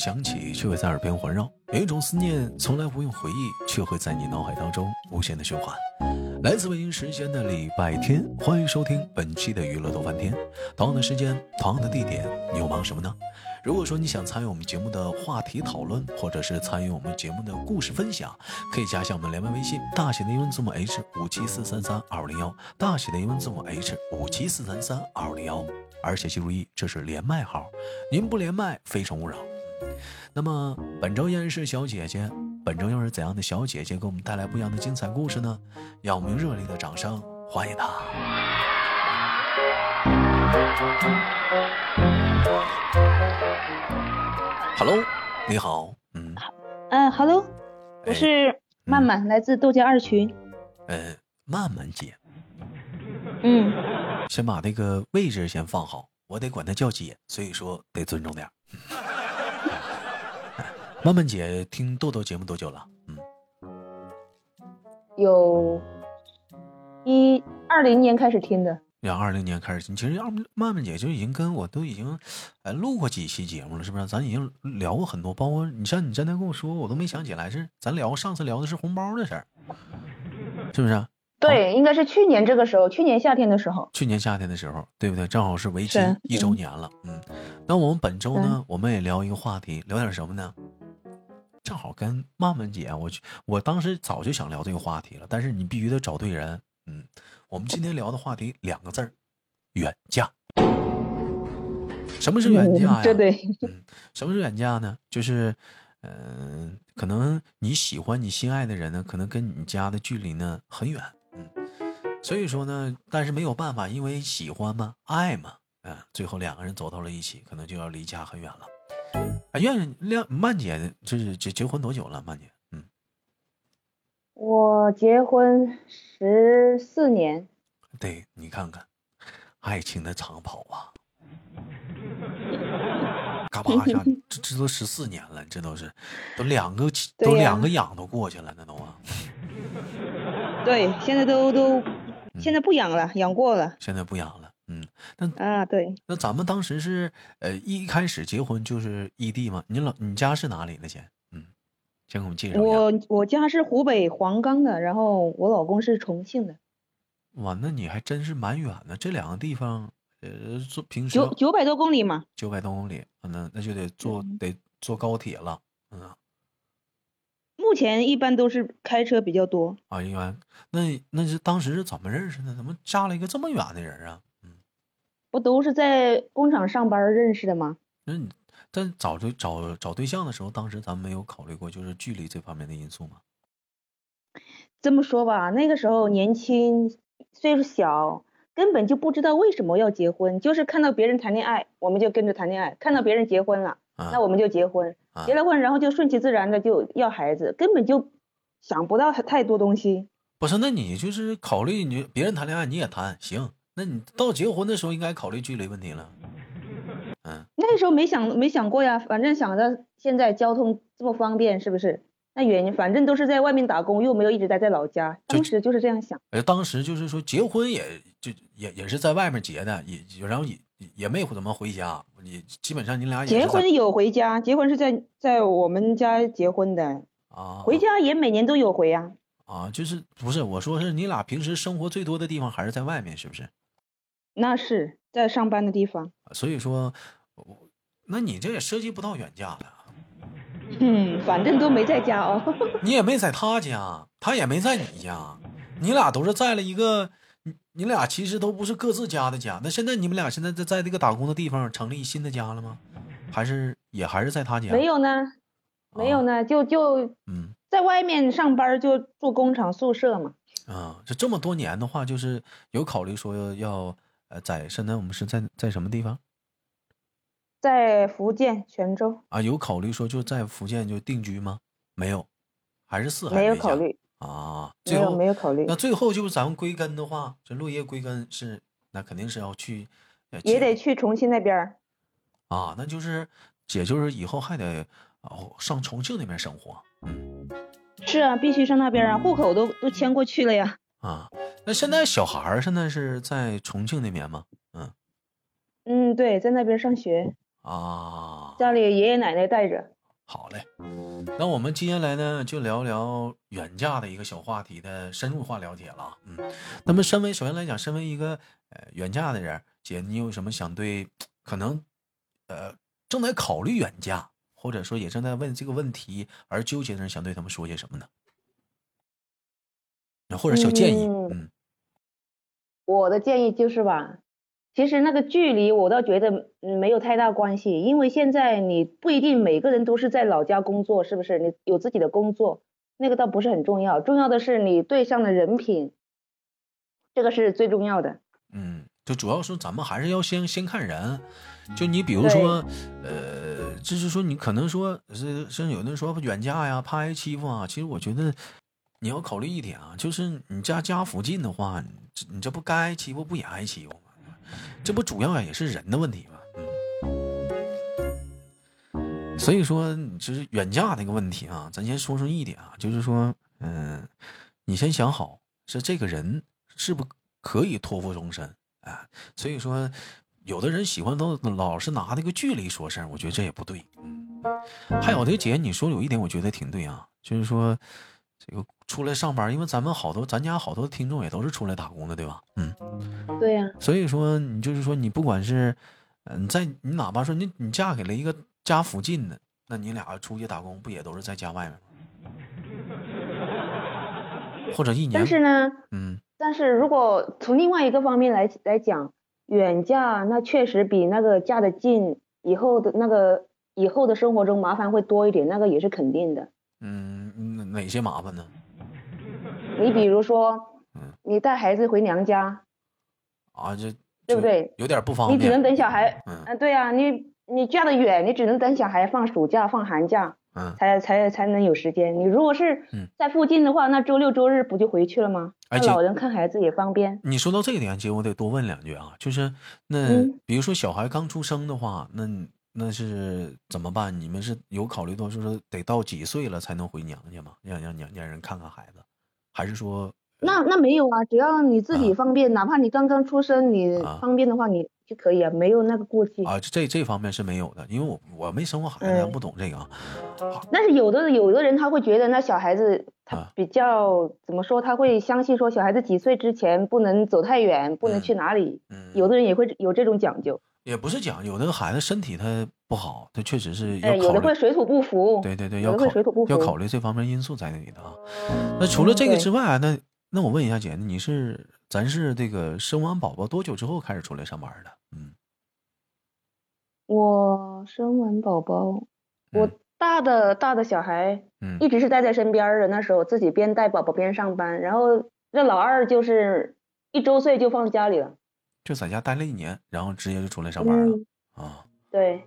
响起，却会在耳边环绕；有一种思念，从来不用回忆，却会在你脑海当中无限的循环。来自北京时间的礼拜天，欢迎收听本期的娱乐逗翻天。同样的时间，同样的地点，你又忙什么呢？如果说你想参与我们节目的话题讨论，或者是参与我们节目的故事分享，可以加一下我们连麦微信，大写的英文字母 H 五七四三三二五零幺，大写的英文字母 H 五七四三三二五零幺。而且记住一，这是连麦号，您不连麦非诚勿扰。那么本周依然是小姐姐，本周又是怎样的小姐姐给我们带来不一样的精彩故事呢？让我们用热烈的掌声欢迎她。Hello，你好，嗯，嗯，Hello，我是曼曼，来自豆家二群。呃，曼曼姐，嗯，先把那个位置先放好，我得管她叫姐，所以说得尊重点。曼曼姐听豆豆节目多久了？嗯，有一二零年开始听的。两二零年开始听，其实二曼曼姐就已经跟我都已经，哎，录过几期节目了，是不是？咱已经聊过很多，包括你像你刚才跟我说，我都没想起来是咱聊上次聊的是红包的事儿，是不是？对，应该是去年这个时候，去年夏天的时候。去年夏天的时候，对不对？正好是为期一周年了。嗯，那我们本周呢，我们也聊一个话题，聊点什么呢？正好跟曼曼姐，我我当时早就想聊这个话题了，但是你必须得找对人。嗯。我们今天聊的话题两个字儿，远嫁。什么是远嫁呀？对对。嗯，什么是远嫁呢？就是，嗯，可能你喜欢你心爱的人呢，可能跟你家的距离呢很远。嗯，所以说呢，但是没有办法，因为喜欢嘛，爱嘛，嗯，最后两个人走到了一起，可能就要离家很远了。啊，愿亮曼姐，这是结结婚多久了？曼姐。嗯我结婚十四年，对你看看，爱情的长跑啊，嘎巴一下，这这都十四年了，这都是，都两个都两个养都过去了，那都啊。对，现在都都，现在不养了，养过了。现在不养了，嗯，那啊对，那咱们当时是呃一开始结婚就是异地吗？你老你家是哪里的先？嗯先给我们介绍一下。我我家是湖北黄冈的，然后我老公是重庆的。哇，那你还真是蛮远的。这两个地方，呃，坐平时九九百多公里嘛。九百多公里，那那就得坐得坐高铁了，嗯。目前一般都是开车比较多。啊，一般那那是当时是怎么认识的？怎么嫁了一个这么远的人啊？嗯，不都是在工厂上班认识的吗？那你。但找对找找对象的时候，当时咱们没有考虑过就是距离这方面的因素吗？这么说吧，那个时候年轻，岁数小，根本就不知道为什么要结婚，就是看到别人谈恋爱，我们就跟着谈恋爱；看到别人结婚了，那我们就结婚。结了婚，然后就顺其自然的就要孩子，根本就想不到太多东西。不是，那你就是考虑你别人谈恋爱你也谈行，那你到结婚的时候应该考虑距离问题了。嗯，那时候没想没想过呀，反正想着现在交通这么方便，是不是？那远，反正都是在外面打工，又没有一直待在老家，当时就是这样想。哎，当时就是说结婚也就也也是在外面结的，也然后也也没怎么回家，你基本上你俩结婚有回家，结婚是在在我们家结婚的啊，回家也每年都有回呀。啊，就是不是我说是你俩平时生活最多的地方还是在外面，是不是？那是在上班的地方，所以说，那你这也涉及不到远嫁的。嗯，反正都没在家哦。你也没在他家，他也没在你家，你俩都是在了一个，你你俩其实都不是各自家的家。那现在你们俩现在在在这个打工的地方成立新的家了吗？还是也还是在他家？没有呢，没有呢，就就嗯，在外面上班就住工厂宿舍嘛。啊，就这么多年的话，就是有考虑说要。呃，在现在我们是在在什么地方？在福建泉州啊，有考虑说就在福建就定居吗？没有，还是四海没有考虑啊？没有没有考虑。那最后就是咱们归根的话，这落叶归根是那肯定是要去，也得去重庆那边啊。那就是姐就是以后还得哦上重庆那边生活。嗯，是啊，必须上那边啊，户口都都迁过去了呀。啊。那现在小孩儿现在是在重庆那边吗？嗯，嗯，对，在那边上学。啊，家里爷爷奶奶带着。好嘞，那我们接下来呢，就聊聊远嫁的一个小话题的深入化了解了。嗯，那么身为首先来讲，身为一个呃远嫁的人，姐，你有什么想对可能呃正在考虑远嫁，或者说也正在问这个问题而纠结的人，想对他们说些什么呢？或者小建议，嗯，我的建议就是吧。其实那个距离，我倒觉得没有太大关系，因为现在你不一定每个人都是在老家工作，是不是？你有自己的工作，那个倒不是很重要，重要的是你对象的人品，这个是最重要的。嗯，就主要是咱们还是要先先看人，就你比如说，呃，就是说你可能说是像有的人说远嫁呀，怕挨欺负啊，其实我觉得你要考虑一点啊，就是你家家附近的话，你这不该欺负不也挨欺负吗？这不主要也是人的问题吗？嗯，所以说就是远嫁那个问题啊，咱先说说一点啊，就是说，嗯，你先想好是这个人是不可以托付终身啊。所以说，有的人喜欢都老是拿那个距离说事儿，我觉得这也不对。嗯，还有的姐，你说有一点我觉得挺对啊，就是说。这个出来上班，因为咱们好多，咱家好多听众也都是出来打工的，对吧？嗯，对呀。所以说，你就是说，你不管是，嗯，在你哪怕说你你嫁给了一个家附近的，那你俩出去打工，不也都是在家外面吗？或者一年？但是呢，嗯，但是如果从另外一个方面来来讲，远嫁那确实比那个嫁的近，以后的那个以后的生活中麻烦会多一点，那个也是肯定的。嗯，哪些麻烦呢？你比如说，你带孩子回娘家，啊，这对不对？有点不方便。你只能等小孩，嗯，对呀，你你嫁得远，你只能等小孩放暑假、放寒假，嗯，才才才能有时间。你如果是在附近的话，那周六周日不就回去了吗？那老人看孩子也方便。你说到这个年纪，我得多问两句啊，就是那比如说小孩刚出生的话，那。那是怎么办？你们是有考虑到，就是得到几岁了才能回娘家吗？让让娘家人看看孩子，还是说？那那没有啊，只要你自己方便，哪怕你刚刚出生，你方便的话，你就可以啊，没有那个过期啊。这这方面是没有的，因为我我没生过孩子，不懂这个啊。但是有的有的人他会觉得，那小孩子他比较怎么说？他会相信说，小孩子几岁之前不能走太远，不能去哪里。嗯。有的人也会有这种讲究。也不是讲有的孩子身体他不好，他确实是要有的会水土不服。对对对，要考要考虑这方面因素在那里的啊。那除了这个之外，那那我问一下姐，你是咱是这个生完宝宝多久之后开始出来上班的？嗯，我生完宝宝，我大的大的小孩，嗯，一直是带在身边的。那时候自己边带宝宝边上班，然后那老二就是一周岁就放家里了。就在家待了一年，然后直接就出来上班了啊！对，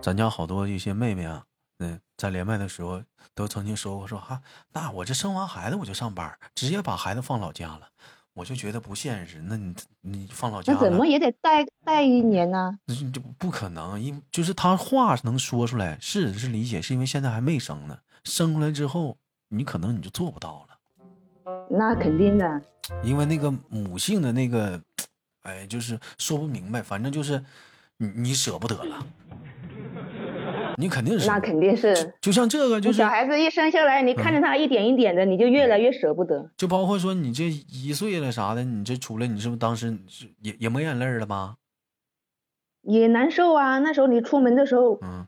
咱家好多一些妹妹啊，嗯，在连麦的时候都曾经说过，说哈，那我这生完孩子我就上班，直接把孩子放老家了，我就觉得不现实。那你你放老家，那怎么也得待待一年呢？那就不可能，因就是他话能说出来，是是理解，是因为现在还没生呢，生出来之后，你可能你就做不到了。那肯定的，因为那个母性的那个。哎，就是说不明白，反正就是你你舍不得了，你肯定是那肯定是，就像这个，就是小孩子一生下来，你看着他一点一点的，你就越来越舍不得。就包括说你这一岁了啥的，你这出来，你是不是当时也也没眼泪了吧？也难受啊，那时候你出门的时候，嗯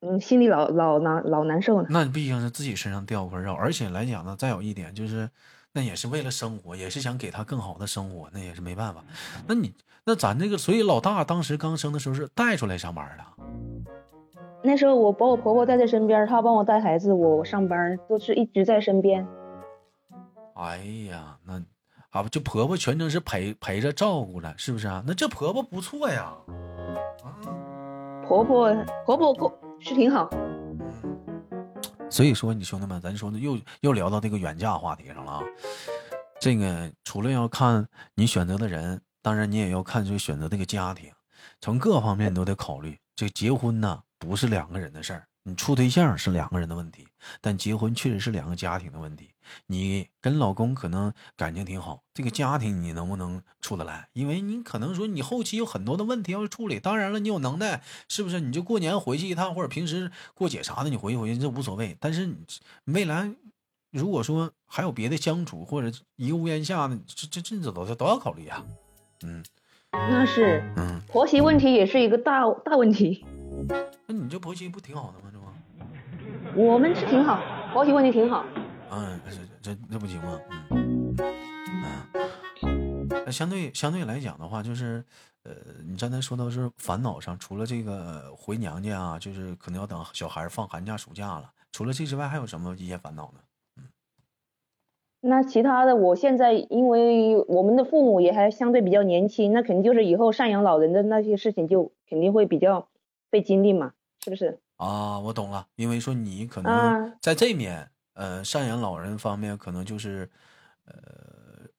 嗯，心里老老难老难受了。那毕竟是自己身上掉块肉，而且来讲呢，再有一点就是。那也是为了生活，也是想给他更好的生活，那也是没办法。那你那咱这个，所以老大当时刚生的时候是带出来上班的。那时候我把我婆婆带在身边，她帮我带孩子，我上班都是一直在身边。哎呀，那啊不就婆婆全程是陪陪着照顾了，是不是啊？那这婆婆不错呀。啊婆婆婆婆是挺好。所以说，你兄弟们，咱说呢又又聊到这个远嫁话题上了啊。这个除了要看你选择的人，当然你也要看这个选择这个家庭，从各方面都得考虑。这结婚呢，不是两个人的事儿，你处对象是两个人的问题，但结婚确实是两个家庭的问题。你跟老公可能感情挺好，这个家庭你能不能处得来？因为你可能说你后期有很多的问题要处理。当然了，你有能耐，是不是？你就过年回去一趟，或者平时过节啥的，你回去回去这无所谓。但是你未来如果说还有别的相处，或者一个屋檐下的，这这这都都要考虑啊。嗯，那是，嗯，婆媳问题也是一个大大问题。那你这婆媳不挺好的吗？这不，我们是挺好，婆媳问题挺好。嗯，这这这不行吗？嗯，嗯，那相对相对来讲的话，就是，呃，你刚才说到是烦恼上，除了这个回娘家啊，就是可能要等小孩放寒假暑假了，除了这之外，还有什么一些烦恼呢？嗯，那其他的，我现在因为我们的父母也还相对比较年轻，那肯定就是以后赡养老人的那些事情就肯定会比较费精力嘛，是不是？啊，我懂了，因为说你可能在这面。呃，赡养老人方面可能就是，呃，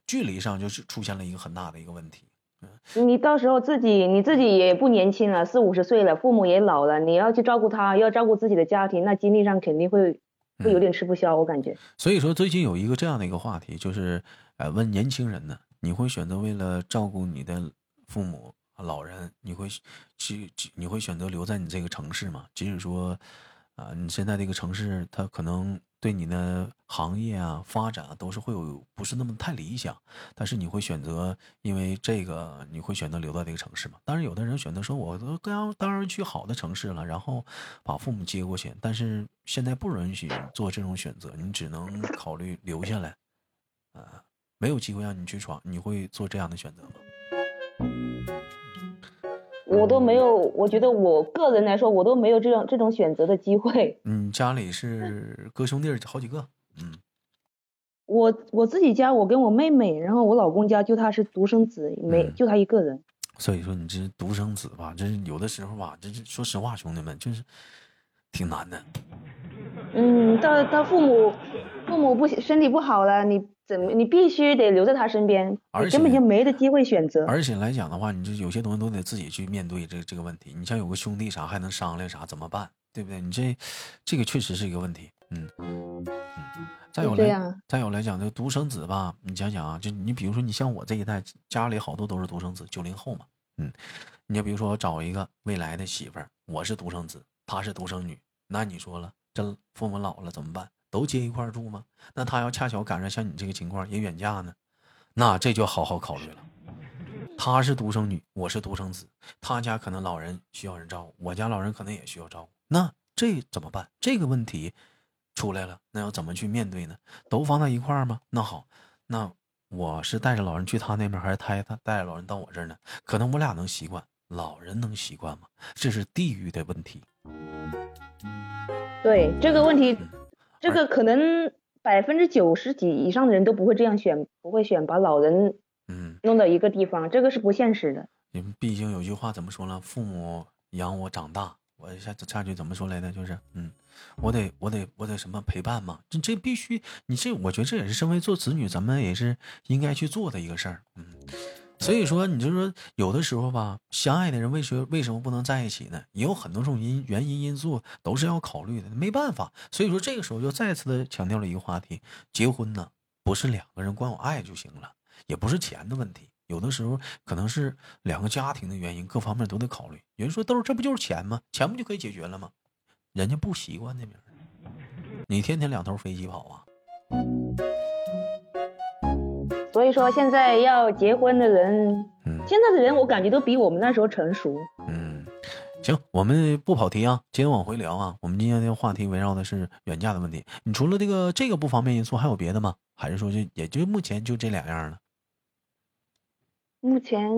距离上就是出现了一个很大的一个问题。嗯，你到时候自己你自己也不年轻了，四五十岁了，父母也老了，你要去照顾他，要照顾自己的家庭，那精力上肯定会会有点吃不消，我感觉。所以说，最近有一个这样的一个话题，就是呃，问年轻人呢，你会选择为了照顾你的父母老人，你会去你会选择留在你这个城市吗？即使说，啊，你现在这个城市它可能。对你的行业啊发展啊都是会有不是那么太理想，但是你会选择因为这个你会选择留在这个城市吗？当然，有的人选择说我都刚当然去好的城市了，然后把父母接过去。但是现在不允许做这种选择，你只能考虑留下来。啊，没有机会让你去闯，你会做这样的选择吗？我都没有，我觉得我个人来说，我都没有这种这种选择的机会。嗯，家里是 哥兄弟好几个，嗯，我我自己家我跟我妹妹，然后我老公家就他是独生子，没就他一个人。所以说你这独生子吧，这有的时候吧，这是说实话，兄弟们就是挺难的。嗯，到到父母父母不身体不好了，你。怎么？你必须得留在他身边，而根本就没得机会选择。而且来讲的话，你就有些东西都得自己去面对这这个问题。你像有个兄弟啥，还能商量啥，怎么办？对不对？你这这个确实是一个问题。嗯嗯。再有来，再有来讲，这独生子吧，你想想啊，就你比如说，你像我这一代，家里好多都是独生子，九零后嘛。嗯。你就比如说，我找一个未来的媳妇儿，我是独生子，她是独生女，那你说了，这父母老了怎么办？都接一块住吗？那他要恰巧赶上像你这个情况也远嫁呢，那这就好好考虑了。她是独生女，我是独生子，他家可能老人需要人照顾，我家老人可能也需要照顾，那这怎么办？这个问题出来了，那要怎么去面对呢？都放在一块儿吗？那好，那我是带着老人去他那边，还是他他带着老人到我这儿呢？可能我俩能习惯，老人能习惯吗？这是地域的问题。对这个问题。这个可能百分之九十几以上的人都不会这样选，不会选把老人嗯弄到一个地方，这个是不现实的。你们毕竟有句话怎么说呢？父母养我长大，我下下句怎么说来着？就是嗯，我得我得我得什么陪伴嘛？这这必须，你这我觉得这也是身为做子女，咱们也是应该去做的一个事儿。嗯。所以说，你就说有的时候吧，相爱的人为什么为什么不能在一起呢？也有很多种因原因因素都是要考虑的，没办法。所以说这个时候就再次的强调了一个话题：结婚呢，不是两个人光有爱就行了，也不是钱的问题，有的时候可能是两个家庭的原因，各方面都得考虑。有人说豆儿，这不就是钱吗？钱不就可以解决了吗？人家不习惯那边，你天天两头飞机跑啊。所以说，现在要结婚的人，嗯，现在的人我感觉都比我们那时候成熟。嗯，行，我们不跑题啊，接着往回聊啊。我们今天的话题围绕的是远嫁的问题。你除了这个这个不方便因素，还有别的吗？还是说就也就目前就这两样了？目前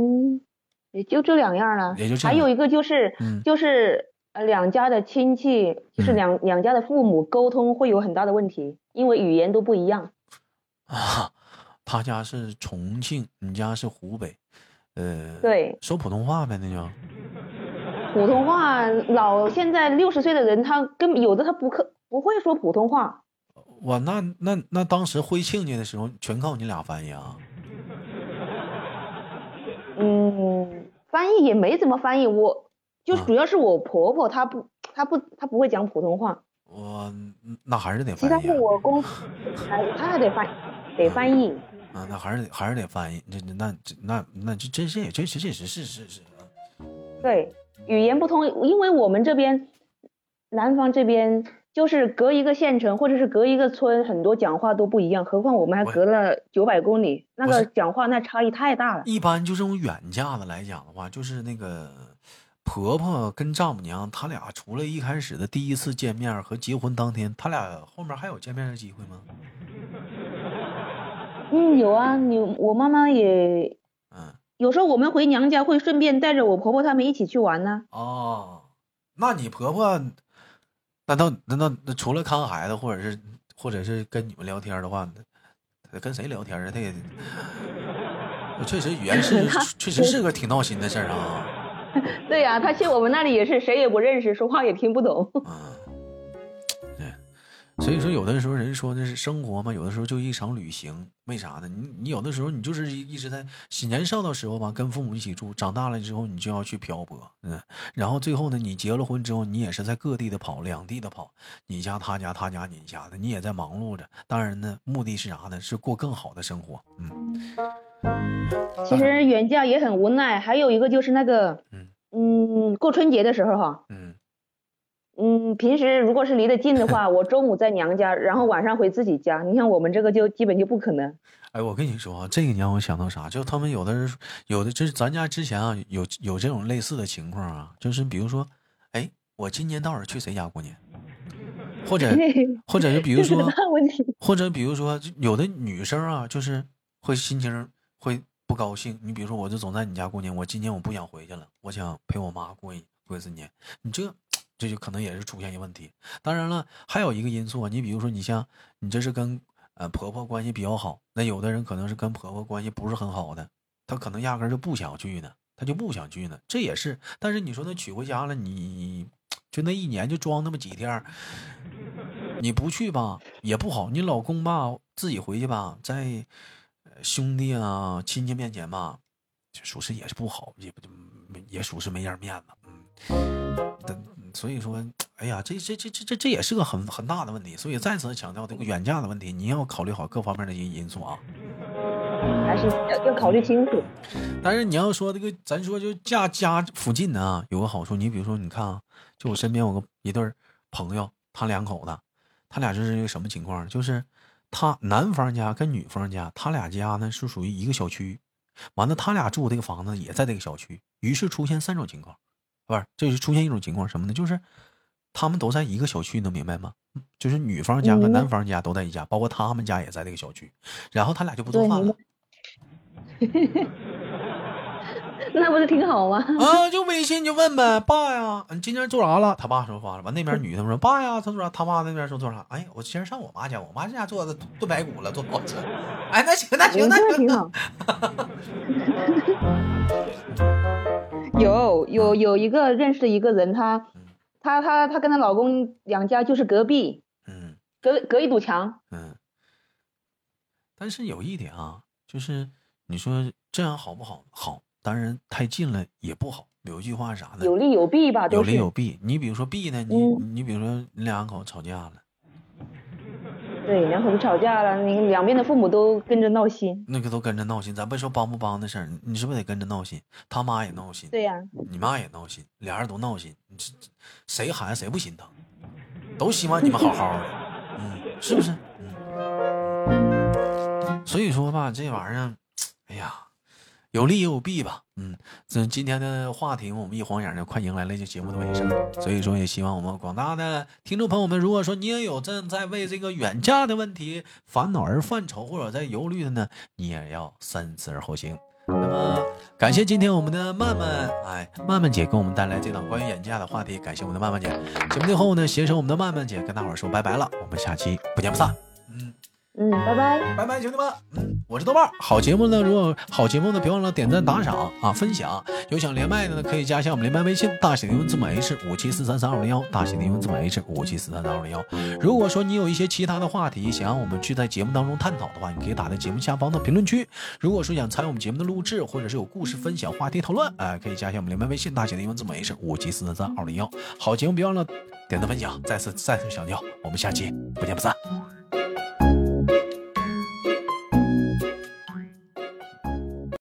也就这两样了。也就还有一个就是，就是呃两家的亲戚，就是两两家的父母沟通会有很大的问题，因为语言都不一样。啊。他家是重庆，你家是湖北，呃，对，说普通话呗，那就。普通话，老现在六十岁的人，他根本有的他不可不会说普通话。我那那那当时回亲家的时候，全靠你俩翻译啊。嗯，翻译也没怎么翻译，我就主要是我婆婆她不。她不她不会讲普通话。我那还是得其他我公 还他还得翻得翻译。啊，那还是得还是得翻译。这那这那那这这这也这这实是是是。对，语言不通，因为我们这边南方这边就是隔一个县城或者是隔一个村，很多讲话都不一样。何况我们还隔了九百公里，那个讲话那差异太大了。一般就这种远嫁的来讲的话，就是那个婆婆跟丈母娘，他俩除了一开始的第一次见面和结婚当天，他俩后面还有见面的机会吗？嗯，有啊，你我妈妈也。嗯有时候我们回娘家会顺便带着我婆婆他们一起去玩呢。哦，那你婆婆难道难道除了看孩子，或者是或者是跟你们聊天的话，他跟谁聊天啊？他也确实语言是 确实是个挺闹心的事儿啊。对呀，他去我们那里也是谁也不认识，说话也听不懂。所以说，有的时候人说那是生活嘛，有的时候就一场旅行。为啥呢？你你有的时候你就是一直在年少的时候吧，跟父母一起住，长大了之后你就要去漂泊，嗯，然后最后呢，你结了婚之后，你也是在各地的跑，两地的跑，你家他家他家你家的，你也在忙碌着。当然呢，目的是啥呢？是过更好的生活。嗯，其实远嫁也很无奈，还有一个就是那个，嗯嗯，过春节的时候哈，嗯。嗯，平时如果是离得近的话，我中午在娘家，然后晚上回自己家。你像我们这个就基本就不可能。哎，我跟你说啊，这个让我想到啥？就他们有的人，有的就是咱家之前啊，有有这种类似的情况啊，就是比如说，哎，我今年到底去谁家过年？或者 或者是比如说，或者比如说，有的女生啊，就是会心情会不高兴。你比如说，我就总在你家过年，我今年我不想回去了，我想陪我妈过一过一次年。你这。这就可能也是出现一个问题。当然了，还有一个因素啊，你比如说，你像你这是跟呃婆婆关系比较好，那有的人可能是跟婆婆关系不是很好的，他可能压根就不想去呢，他就不想去呢，这也是。但是你说他娶回家了，你就那一年就装那么几天，你不去吧也不好，你老公吧自己回去吧，在兄弟啊亲戚面前吧，属实也是不好，也不就也属实没点面子，嗯。但所以说，哎呀，这这这这这这也是个很很大的问题。所以再次强调这个远嫁的问题，你要考虑好各方面的因因素啊，还是要要考虑清楚。但是你要说这个，咱说就嫁家附近的啊，有个好处。你比如说，你看啊，就我身边有个一对朋友，他两口子，他俩就是一个什么情况？就是他男方家跟女方家，他俩家呢是属于一个小区，完了他俩住这个房子也在这个小区，于是出现三种情况。不是，这就出现一种情况，什么呢？就是他们都在一个小区，能明白吗？就是女方家和男方家都在一家，包括他们家也在这个小区，然后他俩就不做饭了。那不是挺好吗？啊，就微信就问呗，爸呀，你今天做啥了？他爸说发了，完那边女的说，爸呀，他做啥？他妈那边说做啥？哎，我今天上我妈家，我妈家做的炖排骨了，做好吃。哎，那行，那行，那行。挺好。有有有一个认识的一个人，她她她她跟她老公两家就是隔壁，嗯，隔隔一堵墙，嗯。但是有一点啊，就是你说这样好不好？好，当然太近了也不好。有一句话是啥的？有利有弊吧，有利有弊。你比如说弊呢，你你比如说你两口吵架了。对，两口子吵架了，你两边的父母都跟着闹心，那个都跟着闹心。咱别说帮不帮的事儿，你是不是得跟着闹心？他妈也闹心，对呀，你妈也闹心，俩人都闹心，你这谁孩子谁不心疼？都希望你们好好的，嗯，是不是？嗯，所以说吧，这玩意儿，哎呀。有利也有弊吧，嗯，这今天的话题我们一晃眼就快迎来了这节目的尾声，所以说也希望我们广大的听众朋友们，如果说你也有正在为这个远嫁的问题烦恼而犯愁或者在忧虑的呢，你也要三思而后行。那么感谢今天我们的曼曼，哎，曼曼姐给我们带来这档关于远嫁的话题，感谢我们的曼曼姐。节目最后呢，携手我们的曼曼姐跟大伙说拜拜了，我们下期不见不散。嗯嗯，拜拜，拜拜，兄弟们，嗯。我是豆瓣。好节目呢，如果好节目呢，别忘了点赞、打赏啊，分享。有想连麦的呢，可以加一下我们连麦微信，大写的英文字母 H 五七四三三二零幺，大写的英文字母 H 五七四三三二零幺。如果说你有一些其他的话题想让我们去在节目当中探讨的话，你可以打在节目下方的评论区。如果说想参与我们节目的录制，或者是有故事分享、话题讨论，哎，可以加一下我们连麦微信，大写的英文字母 H 五七四三三二零幺。好节目别忘了点赞分享，再次再次强调，我们下期不见不散。